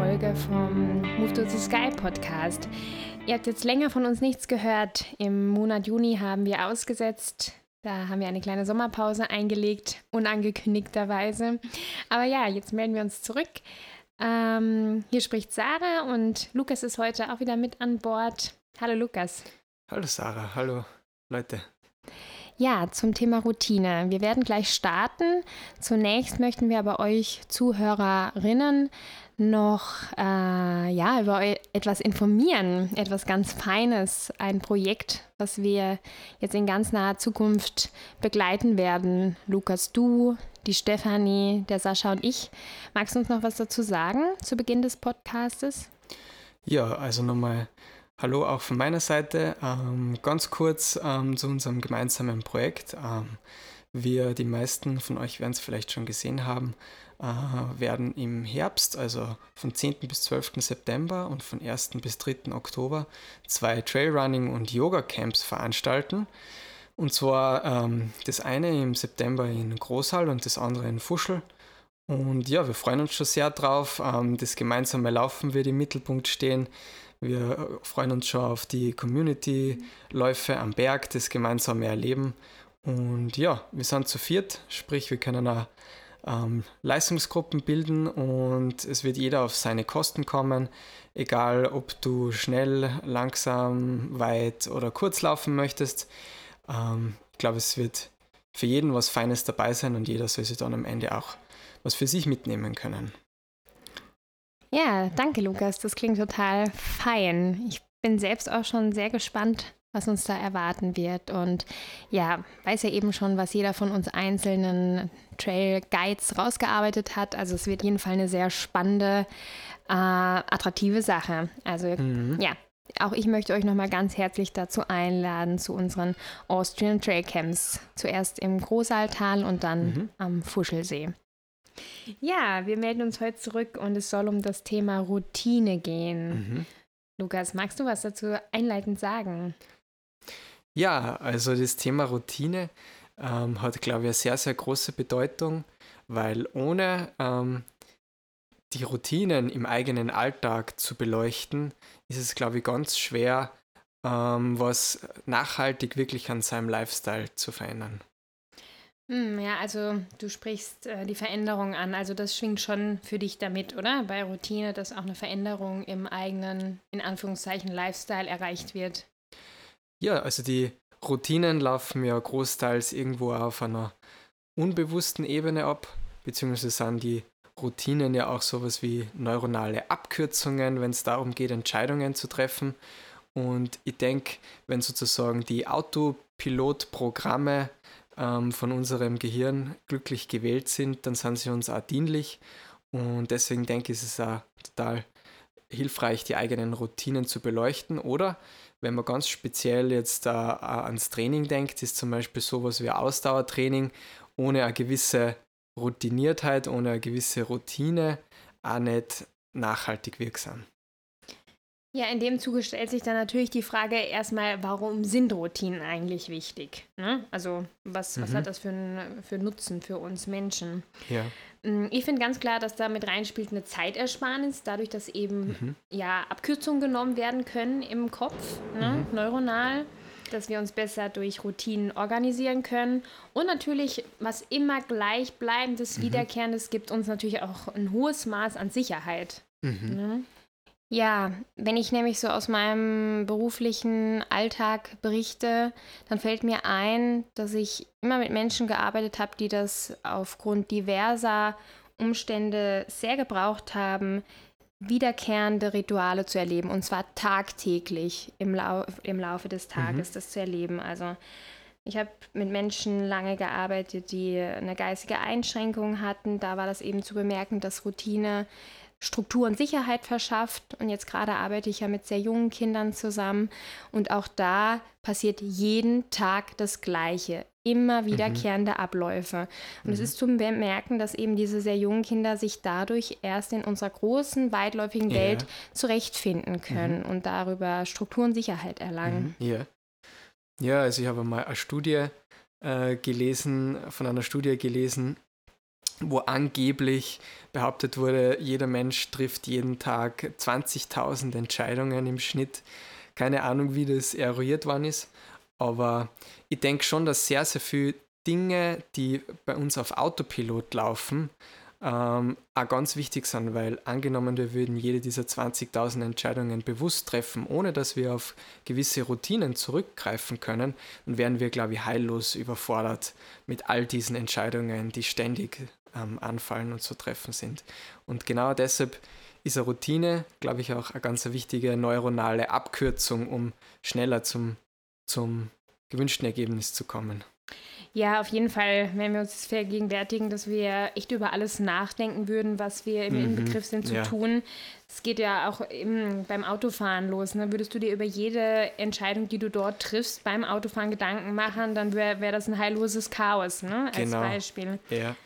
Folge vom Move to the Sky Podcast. Ihr habt jetzt länger von uns nichts gehört. Im Monat Juni haben wir ausgesetzt. Da haben wir eine kleine Sommerpause eingelegt, unangekündigterweise. Aber ja, jetzt melden wir uns zurück. Ähm, hier spricht Sarah und Lukas ist heute auch wieder mit an Bord. Hallo Lukas. Hallo Sarah, hallo Leute. Ja, zum Thema Routine. Wir werden gleich starten. Zunächst möchten wir aber euch Zuhörerinnen noch äh, ja, über etwas informieren, etwas ganz Feines, ein Projekt, was wir jetzt in ganz naher Zukunft begleiten werden. Lukas, du, die Stefanie, der Sascha und ich. Magst du uns noch was dazu sagen zu Beginn des Podcastes? Ja, also nochmal Hallo auch von meiner Seite. Ähm, ganz kurz ähm, zu unserem gemeinsamen Projekt. Ähm, wir, die meisten von euch werden es vielleicht schon gesehen haben, äh, werden im Herbst, also von 10. bis 12. September und von 1. bis 3. Oktober, zwei Trailrunning- und Yoga-Camps veranstalten. Und zwar ähm, das eine im September in Großhall und das andere in Fuschel. Und ja, wir freuen uns schon sehr drauf. Ähm, das gemeinsame Laufen wird im Mittelpunkt stehen. Wir freuen uns schon auf die Community-Läufe am Berg, das gemeinsame Erleben. Und ja, wir sind zu viert, sprich, wir können auch ähm, Leistungsgruppen bilden und es wird jeder auf seine Kosten kommen, egal ob du schnell, langsam, weit oder kurz laufen möchtest. Ähm, ich glaube, es wird für jeden was Feines dabei sein und jeder soll sich dann am Ende auch was für sich mitnehmen können. Ja, danke Lukas, das klingt total fein. Ich bin selbst auch schon sehr gespannt, was uns da erwarten wird. Und ja, weiß ja eben schon, was jeder von uns einzelnen Trail Guides rausgearbeitet hat. Also es wird jeden Fall eine sehr spannende, äh, attraktive Sache. Also mhm. ja, auch ich möchte euch nochmal ganz herzlich dazu einladen zu unseren Austrian Trail Camps. Zuerst im Großaltal und dann mhm. am Fuschelsee. Ja, wir melden uns heute zurück und es soll um das Thema Routine gehen. Mhm. Lukas, magst du was dazu einleitend sagen? Ja, also das Thema Routine ähm, hat, glaube ich, eine sehr, sehr große Bedeutung, weil ohne ähm, die Routinen im eigenen Alltag zu beleuchten, ist es, glaube ich, ganz schwer, ähm, was nachhaltig wirklich an seinem Lifestyle zu verändern. Hm, ja, also du sprichst äh, die Veränderung an. Also das schwingt schon für dich damit, oder? Bei Routine, dass auch eine Veränderung im eigenen, in Anführungszeichen, Lifestyle erreicht wird. Ja, also die Routinen laufen ja großteils irgendwo auf einer unbewussten Ebene ab, beziehungsweise sind die Routinen ja auch sowas wie neuronale Abkürzungen, wenn es darum geht, Entscheidungen zu treffen. Und ich denke, wenn sozusagen die Autopilotprogramme ähm, von unserem Gehirn glücklich gewählt sind, dann sind sie uns auch dienlich. Und deswegen denke ich, ist es auch total hilfreich, die eigenen Routinen zu beleuchten. Oder wenn man ganz speziell jetzt äh, ans Training denkt, ist zum Beispiel sowas wie Ausdauertraining ohne eine gewisse Routiniertheit, ohne eine gewisse Routine auch nicht nachhaltig wirksam. Ja, in dem Zuge stellt sich dann natürlich die Frage erstmal, warum sind Routinen eigentlich wichtig? Ne? Also was, mhm. was hat das für einen für Nutzen für uns Menschen? Ja. Mm, ich finde ganz klar, dass da mit reinspielt eine Zeitersparnis, dadurch, dass eben mhm. ja, Abkürzungen genommen werden können im Kopf, ne? mhm. neuronal, dass wir uns besser durch Routinen organisieren können. Und natürlich, was immer gleichbleibendes, mhm. Wiederkehrendes gibt uns natürlich auch ein hohes Maß an Sicherheit. Mhm. Ja, wenn ich nämlich so aus meinem beruflichen Alltag berichte, dann fällt mir ein, dass ich immer mit Menschen gearbeitet habe, die das aufgrund diverser Umstände sehr gebraucht haben, wiederkehrende Rituale zu erleben und zwar tagtäglich im, Lau im Laufe des mhm. Tages mhm. das zu erleben. Also ich habe mit Menschen lange gearbeitet, die eine geistige Einschränkung hatten. Da war das eben zu bemerken, dass Routine Struktur und Sicherheit verschafft. Und jetzt gerade arbeite ich ja mit sehr jungen Kindern zusammen. Und auch da passiert jeden Tag das Gleiche. Immer wiederkehrende mhm. Abläufe. Und mhm. es ist zu bemerken, dass eben diese sehr jungen Kinder sich dadurch erst in unserer großen, weitläufigen Welt zurechtfinden können mhm. und darüber Struktur und Sicherheit erlangen. Mhm. Ja. Ja, also ich habe mal eine Studie äh, gelesen, von einer Studie gelesen, wo angeblich behauptet wurde, jeder Mensch trifft jeden Tag 20.000 Entscheidungen im Schnitt. Keine Ahnung, wie das eruiert worden ist, aber ich denke schon, dass sehr, sehr viele Dinge, die bei uns auf Autopilot laufen, ähm, auch ganz wichtig sind, weil angenommen, wir würden jede dieser 20.000 Entscheidungen bewusst treffen, ohne dass wir auf gewisse Routinen zurückgreifen können, dann wären wir, glaube ich, heillos überfordert mit all diesen Entscheidungen, die ständig ähm, anfallen und zu treffen sind. Und genau deshalb ist eine Routine, glaube ich, auch eine ganz wichtige neuronale Abkürzung, um schneller zum, zum gewünschten Ergebnis zu kommen. Ja, auf jeden Fall, wenn wir uns vergegenwärtigen, dass wir echt über alles nachdenken würden, was wir im mhm. Inbegriff sind zu ja. tun. Es geht ja auch im, beim Autofahren los. Ne? Würdest du dir über jede Entscheidung, die du dort triffst, beim Autofahren Gedanken machen, dann wäre wär das ein heilloses Chaos, ne? als genau. Beispiel. Ja.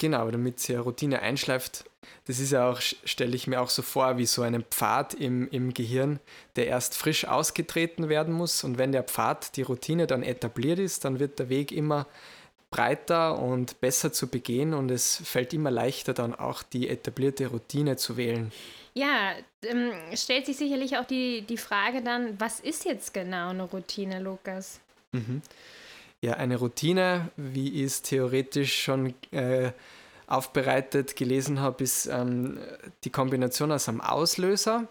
Genau, damit sie eine Routine einschleift, das ist ja auch, stelle ich mir auch so vor, wie so einen Pfad im, im Gehirn, der erst frisch ausgetreten werden muss. Und wenn der Pfad, die Routine dann etabliert ist, dann wird der Weg immer breiter und besser zu begehen und es fällt immer leichter dann auch die etablierte Routine zu wählen. Ja, ähm, stellt sich sicherlich auch die, die Frage dann, was ist jetzt genau eine Routine, Lukas? Mhm. Ja, eine Routine, wie ich es theoretisch schon äh, aufbereitet gelesen habe, ist ähm, die Kombination aus einem Auslöser,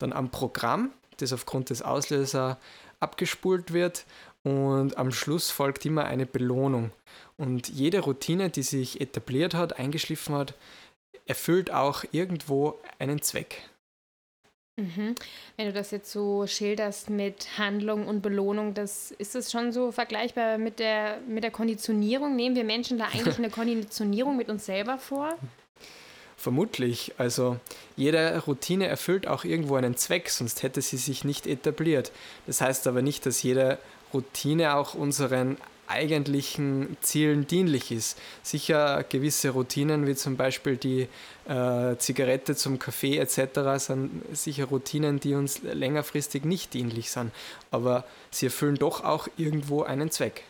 dann am Programm, das aufgrund des Auslöser abgespult wird und am Schluss folgt immer eine Belohnung. Und jede Routine, die sich etabliert hat, eingeschliffen hat, erfüllt auch irgendwo einen Zweck. Mhm. Wenn du das jetzt so schilderst mit Handlung und Belohnung, das ist es schon so vergleichbar mit der, mit der Konditionierung? Nehmen wir Menschen da eigentlich eine Konditionierung mit uns selber vor? Vermutlich. Also jede Routine erfüllt auch irgendwo einen Zweck, sonst hätte sie sich nicht etabliert. Das heißt aber nicht, dass jede Routine auch unseren eigentlichen Zielen dienlich ist. Sicher gewisse Routinen, wie zum Beispiel die äh, Zigarette zum Kaffee etc., sind sicher Routinen, die uns längerfristig nicht dienlich sind. Aber sie erfüllen doch auch irgendwo einen Zweck.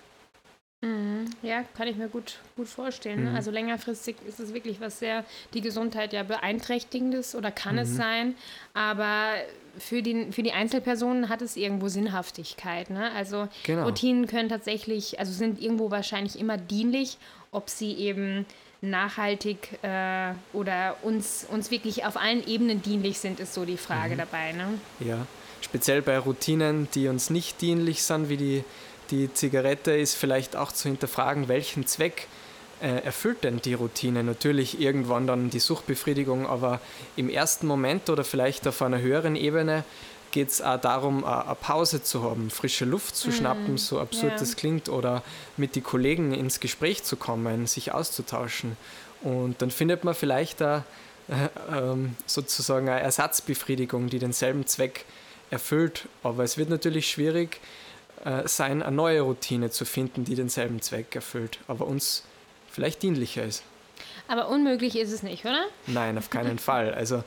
Mhm. Ja, kann ich mir gut, gut vorstellen. Ne? Mhm. Also längerfristig ist es wirklich was sehr die Gesundheit ja beeinträchtigendes oder kann mhm. es sein. Aber für die, für die Einzelpersonen hat es irgendwo Sinnhaftigkeit. Ne? Also genau. Routinen können tatsächlich, also sind irgendwo wahrscheinlich immer dienlich, ob sie eben nachhaltig äh, oder uns, uns wirklich auf allen Ebenen dienlich sind, ist so die Frage mhm. dabei. Ne? Ja, speziell bei Routinen, die uns nicht dienlich sind, wie die die Zigarette ist vielleicht auch zu hinterfragen, welchen Zweck äh, erfüllt denn die Routine? Natürlich irgendwann dann die Suchtbefriedigung, aber im ersten Moment oder vielleicht auf einer höheren Ebene geht es auch darum, eine Pause zu haben, frische Luft zu mm, schnappen, so absurd yeah. klingt, oder mit den Kollegen ins Gespräch zu kommen, sich auszutauschen. Und dann findet man vielleicht da äh, ähm, sozusagen eine Ersatzbefriedigung, die denselben Zweck erfüllt. Aber es wird natürlich schwierig, äh, sein, eine neue Routine zu finden, die denselben Zweck erfüllt, aber uns vielleicht dienlicher ist. Aber unmöglich ist es nicht, oder? Nein, auf keinen Fall. Also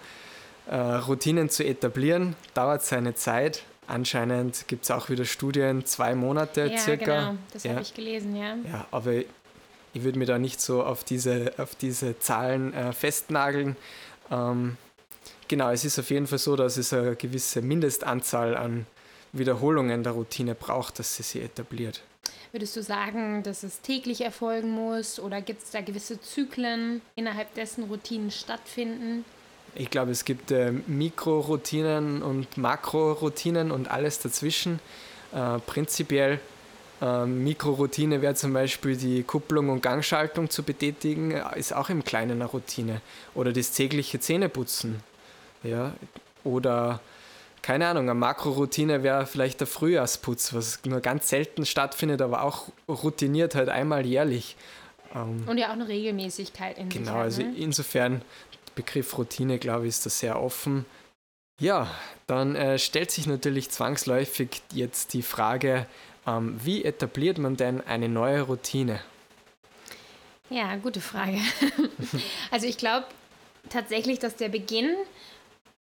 äh, Routinen zu etablieren dauert seine Zeit. Anscheinend gibt es auch wieder Studien, zwei Monate ja, circa. Genau, das ja. habe ich gelesen, ja. Ja, aber ich würde mir da nicht so auf diese, auf diese Zahlen äh, festnageln. Ähm, genau, es ist auf jeden Fall so, dass es eine gewisse Mindestanzahl an Wiederholungen der Routine braucht, dass sie sie etabliert. Würdest du sagen, dass es täglich erfolgen muss oder gibt es da gewisse Zyklen, innerhalb dessen Routinen stattfinden? Ich glaube, es gibt äh, Mikroroutinen und Makroroutinen und alles dazwischen. Äh, prinzipiell äh, Mikroroutine wäre zum Beispiel die Kupplung und Gangschaltung zu betätigen, äh, ist auch im Kleinen eine Routine. Oder das tägliche Zähneputzen. Ja? Oder keine Ahnung, eine Makroroutine wäre vielleicht der Frühjahrsputz, was nur ganz selten stattfindet, aber auch routiniert halt einmal jährlich. Ähm, Und ja auch eine Regelmäßigkeit in Genau, also ne? insofern, Begriff Routine, glaube ich, ist da sehr offen. Ja, dann äh, stellt sich natürlich zwangsläufig jetzt die Frage, ähm, wie etabliert man denn eine neue Routine? Ja, gute Frage. also ich glaube tatsächlich, dass der Beginn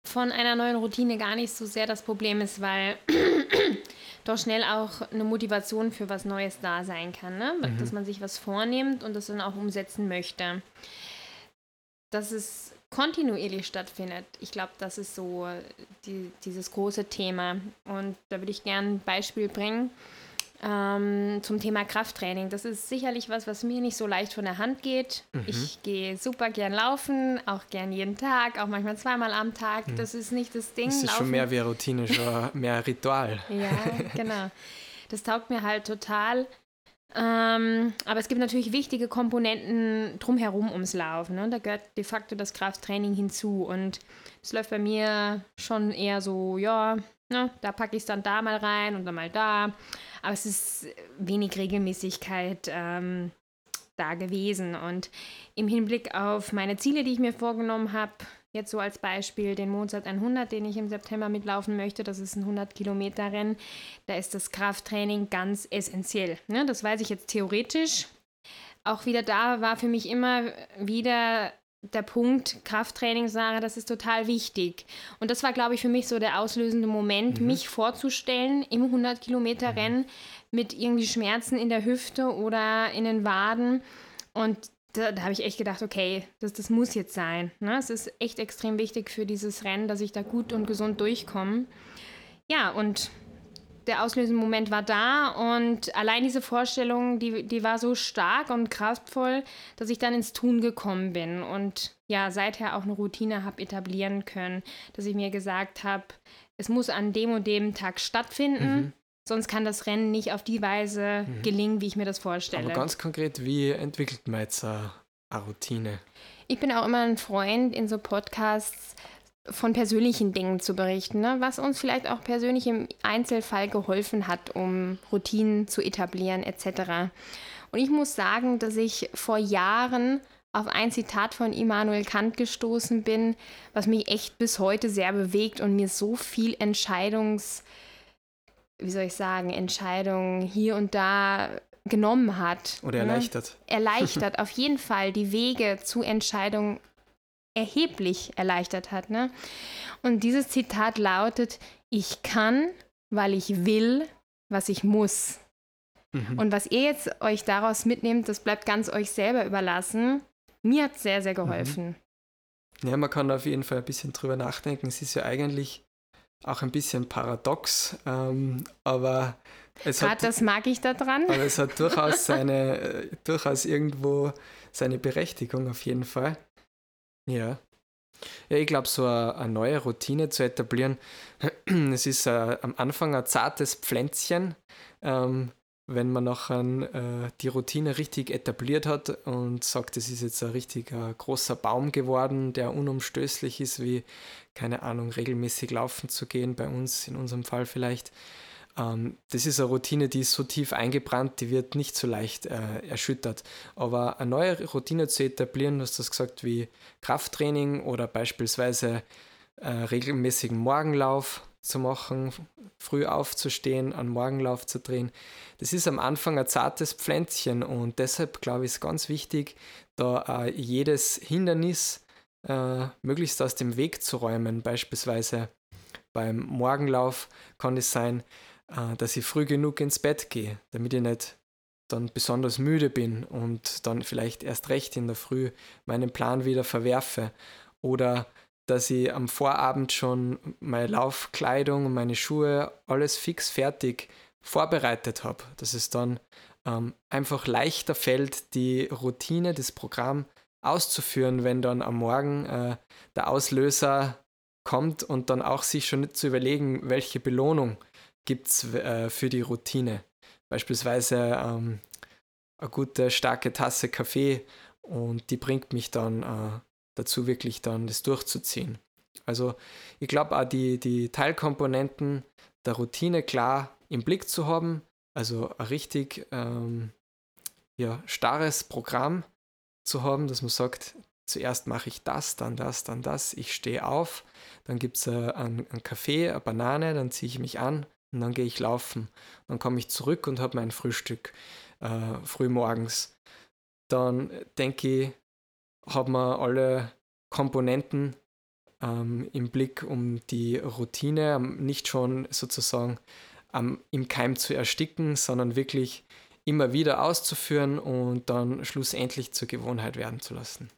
von einer neuen Routine gar nicht so sehr das Problem ist, weil doch schnell auch eine Motivation für was Neues da sein kann, ne? Mhm. dass man sich was vornimmt und das dann auch umsetzen möchte. Dass es kontinuierlich stattfindet, ich glaube, das ist so die, dieses große Thema. Und da würde ich gerne ein Beispiel bringen ähm, zum Thema Krafttraining. Das ist sicherlich was, was mir nicht so leicht von der Hand geht. Mhm. Ich gehe super gern laufen, auch gern jeden Tag, auch manchmal zweimal am Tag. Mhm. Das ist nicht das Ding. Das ist laufen. schon mehr wie Routine, schon mehr Ritual. ja, genau. Das taugt mir halt total. Ähm, aber es gibt natürlich wichtige Komponenten drumherum ums Laufen. Ne? Da gehört de facto das Krafttraining hinzu. Und es läuft bei mir schon eher so, ja, ne, da packe ich es dann da mal rein und dann mal da. Aber es ist wenig Regelmäßigkeit ähm, da gewesen. Und im Hinblick auf meine Ziele, die ich mir vorgenommen habe, jetzt so als Beispiel den Mozart 100, den ich im September mitlaufen möchte, das ist ein 100 Kilometer Rennen, da ist das Krafttraining ganz essentiell. Ne? Das weiß ich jetzt theoretisch. Auch wieder da war für mich immer wieder der Punkt Krafttraining, Sarah, das ist total wichtig. Und das war, glaube ich, für mich so der auslösende Moment, mhm. mich vorzustellen im 100-Kilometer-Rennen mit irgendwie Schmerzen in der Hüfte oder in den Waden. Und da, da habe ich echt gedacht, okay, das, das muss jetzt sein. Ne? Es ist echt extrem wichtig für dieses Rennen, dass ich da gut und gesund durchkomme. Ja, und der auslösende Moment war da und allein diese Vorstellung, die, die war so stark und kraftvoll, dass ich dann ins Tun gekommen bin und ja, seither auch eine Routine habe etablieren können, dass ich mir gesagt habe, es muss an dem und dem Tag stattfinden. Mhm. Sonst kann das Rennen nicht auf die Weise mhm. gelingen, wie ich mir das vorstelle. Aber ganz konkret, wie entwickelt man jetzt eine Routine? Ich bin auch immer ein Freund in so Podcasts, von persönlichen Dingen zu berichten, ne? was uns vielleicht auch persönlich im Einzelfall geholfen hat, um Routinen zu etablieren etc. Und ich muss sagen, dass ich vor Jahren auf ein Zitat von Immanuel Kant gestoßen bin, was mich echt bis heute sehr bewegt und mir so viel Entscheidungs, wie soll ich sagen, Entscheidungen hier und da genommen hat. Oder erleichtert. Ne? Erleichtert, auf jeden Fall die Wege zu Entscheidungen erheblich erleichtert hat. Ne? Und dieses Zitat lautet, ich kann, weil ich will, was ich muss. Mhm. Und was ihr jetzt euch daraus mitnehmt, das bleibt ganz euch selber überlassen. Mir hat es sehr, sehr geholfen. Mhm. Ja, man kann auf jeden Fall ein bisschen drüber nachdenken. Es ist ja eigentlich auch ein bisschen paradox, ähm, aber es Gerade hat, das mag ich daran. Aber es hat durchaus seine, äh, durchaus irgendwo seine Berechtigung auf jeden Fall. Ja. Ja, ich glaube, so eine, neue Routine zu etablieren, es ist uh, am Anfang ein zartes Pflänzchen, ähm, wenn man nachher äh, die Routine richtig etabliert hat und sagt, es ist jetzt ein richtig äh, großer Baum geworden, der unumstößlich ist, wie, keine Ahnung, regelmäßig laufen zu gehen, bei uns in unserem Fall vielleicht, das ist eine Routine, die ist so tief eingebrannt, die wird nicht so leicht äh, erschüttert. Aber eine neue Routine zu etablieren, du hast das gesagt, wie Krafttraining oder beispielsweise äh, regelmäßigen Morgenlauf zu machen, früh aufzustehen, einen Morgenlauf zu drehen. Das ist am Anfang ein zartes Pflänzchen und deshalb glaube ich, ist ganz wichtig, da äh, jedes Hindernis äh, möglichst aus dem Weg zu räumen. Beispielsweise beim Morgenlauf kann es sein, dass ich früh genug ins Bett gehe, damit ich nicht dann besonders müde bin und dann vielleicht erst recht in der Früh meinen Plan wieder verwerfe. Oder dass ich am Vorabend schon meine Laufkleidung, meine Schuhe, alles fix fertig vorbereitet habe. Dass es dann ähm, einfach leichter fällt, die Routine, das Programm auszuführen, wenn dann am Morgen äh, der Auslöser kommt und dann auch sich schon nicht zu überlegen, welche Belohnung gibt es äh, für die Routine. Beispielsweise ähm, eine gute, starke Tasse Kaffee und die bringt mich dann äh, dazu, wirklich dann das durchzuziehen. Also ich glaube auch die, die Teilkomponenten der Routine klar im Blick zu haben, also ein richtig ähm, ja, starres Programm zu haben, dass man sagt, zuerst mache ich das, dann das, dann das, ich stehe auf, dann gibt es äh, einen, einen Kaffee, eine Banane, dann ziehe ich mich an, und dann gehe ich laufen. Dann komme ich zurück und habe mein Frühstück äh, früh morgens. Dann denke ich, haben wir alle Komponenten ähm, im Blick, um die Routine nicht schon sozusagen ähm, im Keim zu ersticken, sondern wirklich immer wieder auszuführen und dann schlussendlich zur Gewohnheit werden zu lassen.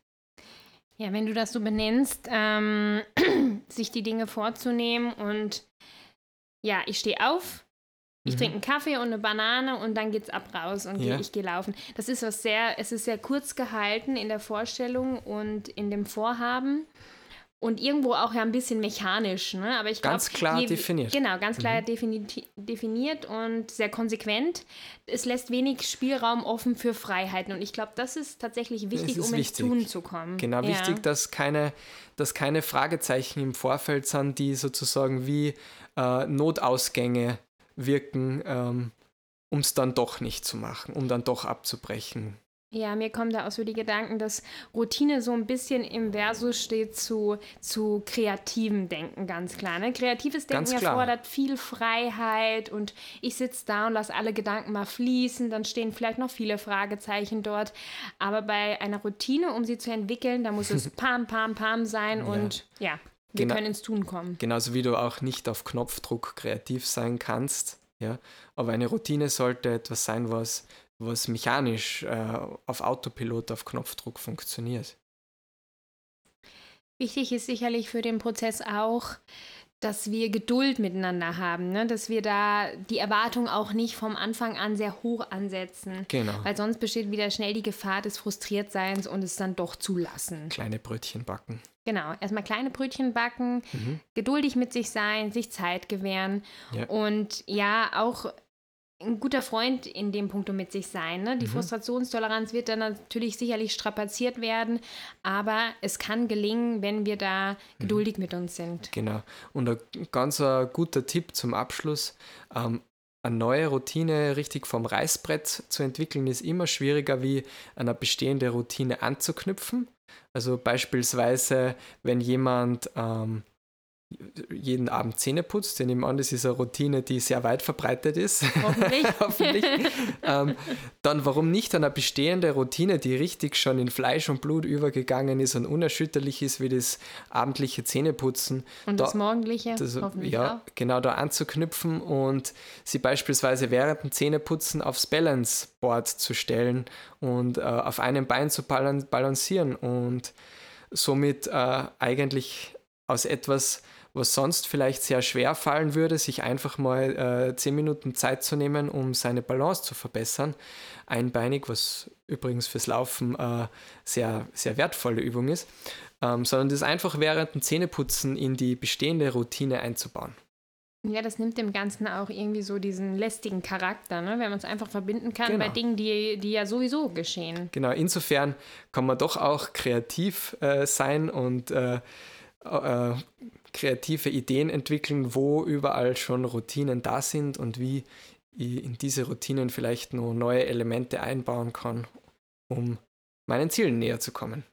Ja, wenn du das so benennst, ähm, sich die Dinge vorzunehmen und ja, ich stehe auf, ich mhm. trinke einen Kaffee und eine Banane und dann geht's ab raus und ja. ich gehe laufen. Das ist was sehr, es ist sehr kurz gehalten in der Vorstellung und in dem Vorhaben und irgendwo auch ja ein bisschen mechanisch, ne? Aber ich glaube ganz klar je, definiert. Genau, ganz klar mhm. defini definiert und sehr konsequent. Es lässt wenig Spielraum offen für Freiheiten und ich glaube, das ist tatsächlich wichtig, ist um wichtig. ins Tun zu kommen. Genau, ja. wichtig, dass keine, dass keine Fragezeichen im Vorfeld sind, die sozusagen wie äh, Notausgänge wirken, ähm, um es dann doch nicht zu machen, um dann doch abzubrechen. Ja, mir kommen da auch so die Gedanken, dass Routine so ein bisschen im Versus steht zu, zu kreativem Denken, ganz klar. Ne? Kreatives Denken erfordert viel Freiheit und ich sitze da und lasse alle Gedanken mal fließen, dann stehen vielleicht noch viele Fragezeichen dort. Aber bei einer Routine, um sie zu entwickeln, da muss es pam, pam, pam sein ja. und ja, wir Gena können ins Tun kommen. Genauso wie du auch nicht auf Knopfdruck kreativ sein kannst. Ja, aber eine Routine sollte etwas sein, was was mechanisch äh, auf Autopilot auf Knopfdruck funktioniert. Wichtig ist sicherlich für den Prozess auch, dass wir Geduld miteinander haben, ne? dass wir da die Erwartung auch nicht vom Anfang an sehr hoch ansetzen. Genau. Weil sonst besteht wieder schnell die Gefahr des Frustriertseins und es dann doch zulassen. Kleine Brötchen backen. Genau, erstmal kleine Brötchen backen, mhm. geduldig mit sich sein, sich Zeit gewähren ja. und ja, auch ein guter Freund in dem Punkt mit sich sein. Ne? Die mhm. Frustrationstoleranz wird dann natürlich sicherlich strapaziert werden, aber es kann gelingen, wenn wir da mhm. geduldig mhm. mit uns sind. Genau. Und ein ganz ein guter Tipp zum Abschluss. Ähm, eine neue Routine richtig vom Reißbrett zu entwickeln, ist immer schwieriger, wie eine bestehende Routine anzuknüpfen. Also beispielsweise, wenn jemand ähm, jeden Abend Zähne putzt. Ich nehme an, das ist eine Routine, die sehr weit verbreitet ist. Hoffentlich. Hoffentlich. ähm, dann warum nicht eine bestehende Routine, die richtig schon in Fleisch und Blut übergegangen ist und unerschütterlich ist wie das abendliche Zähneputzen. Und da, das morgendliche das, Ja, auch. genau da anzuknüpfen und sie beispielsweise während dem Zähneputzen aufs Balance Board zu stellen und äh, auf einem Bein zu balancieren und somit äh, eigentlich aus etwas was sonst vielleicht sehr schwer fallen würde, sich einfach mal äh, zehn Minuten Zeit zu nehmen, um seine Balance zu verbessern. Einbeinig, was übrigens fürs Laufen äh, sehr, sehr wertvolle Übung ist, ähm, sondern das einfach während dem Zähneputzen in die bestehende Routine einzubauen. Ja, das nimmt dem Ganzen auch irgendwie so diesen lästigen Charakter, ne? wenn man es einfach verbinden kann genau. bei Dingen, die, die ja sowieso geschehen. Genau, insofern kann man doch auch kreativ äh, sein und äh, äh, kreative Ideen entwickeln, wo überall schon Routinen da sind und wie ich in diese Routinen vielleicht nur neue Elemente einbauen kann, um meinen Zielen näher zu kommen.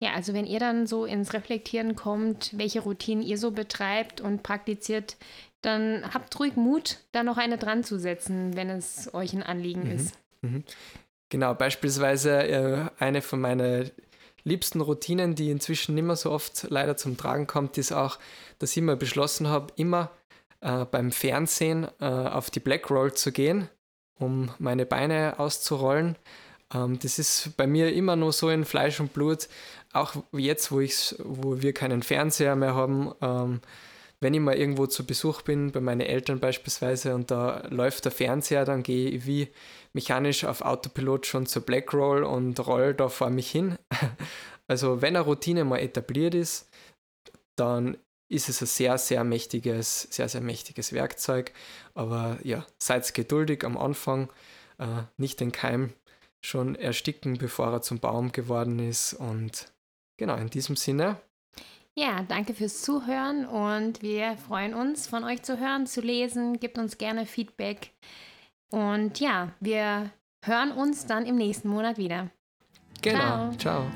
Ja, also wenn ihr dann so ins Reflektieren kommt, welche Routinen ihr so betreibt und praktiziert, dann habt ruhig Mut, da noch eine dran zu setzen, wenn es euch ein Anliegen mhm. ist. Mhm. Genau, beispielsweise äh, eine von meinen liebsten Routinen, die inzwischen nicht mehr so oft leider zum Tragen kommt, ist auch, dass ich mir beschlossen habe, immer äh, beim Fernsehen äh, auf die Black Roll zu gehen, um meine Beine auszurollen. Ähm, das ist bei mir immer nur so in Fleisch und Blut, auch jetzt, wo, ich's, wo wir keinen Fernseher mehr haben. Ähm, wenn ich mal irgendwo zu Besuch bin, bei meinen Eltern beispielsweise, und da läuft der Fernseher, dann gehe ich wie mechanisch auf Autopilot schon zur Black Roll und roll da vor mich hin. Also wenn eine Routine mal etabliert ist, dann ist es ein sehr, sehr mächtiges, sehr, sehr mächtiges Werkzeug. Aber ja, seid geduldig am Anfang, äh, nicht den Keim schon ersticken, bevor er zum Baum geworden ist. Und genau, in diesem Sinne. Ja, danke fürs Zuhören und wir freuen uns, von euch zu hören, zu lesen. Gebt uns gerne Feedback. Und ja, wir hören uns dann im nächsten Monat wieder. Genau. Ciao. Ciao.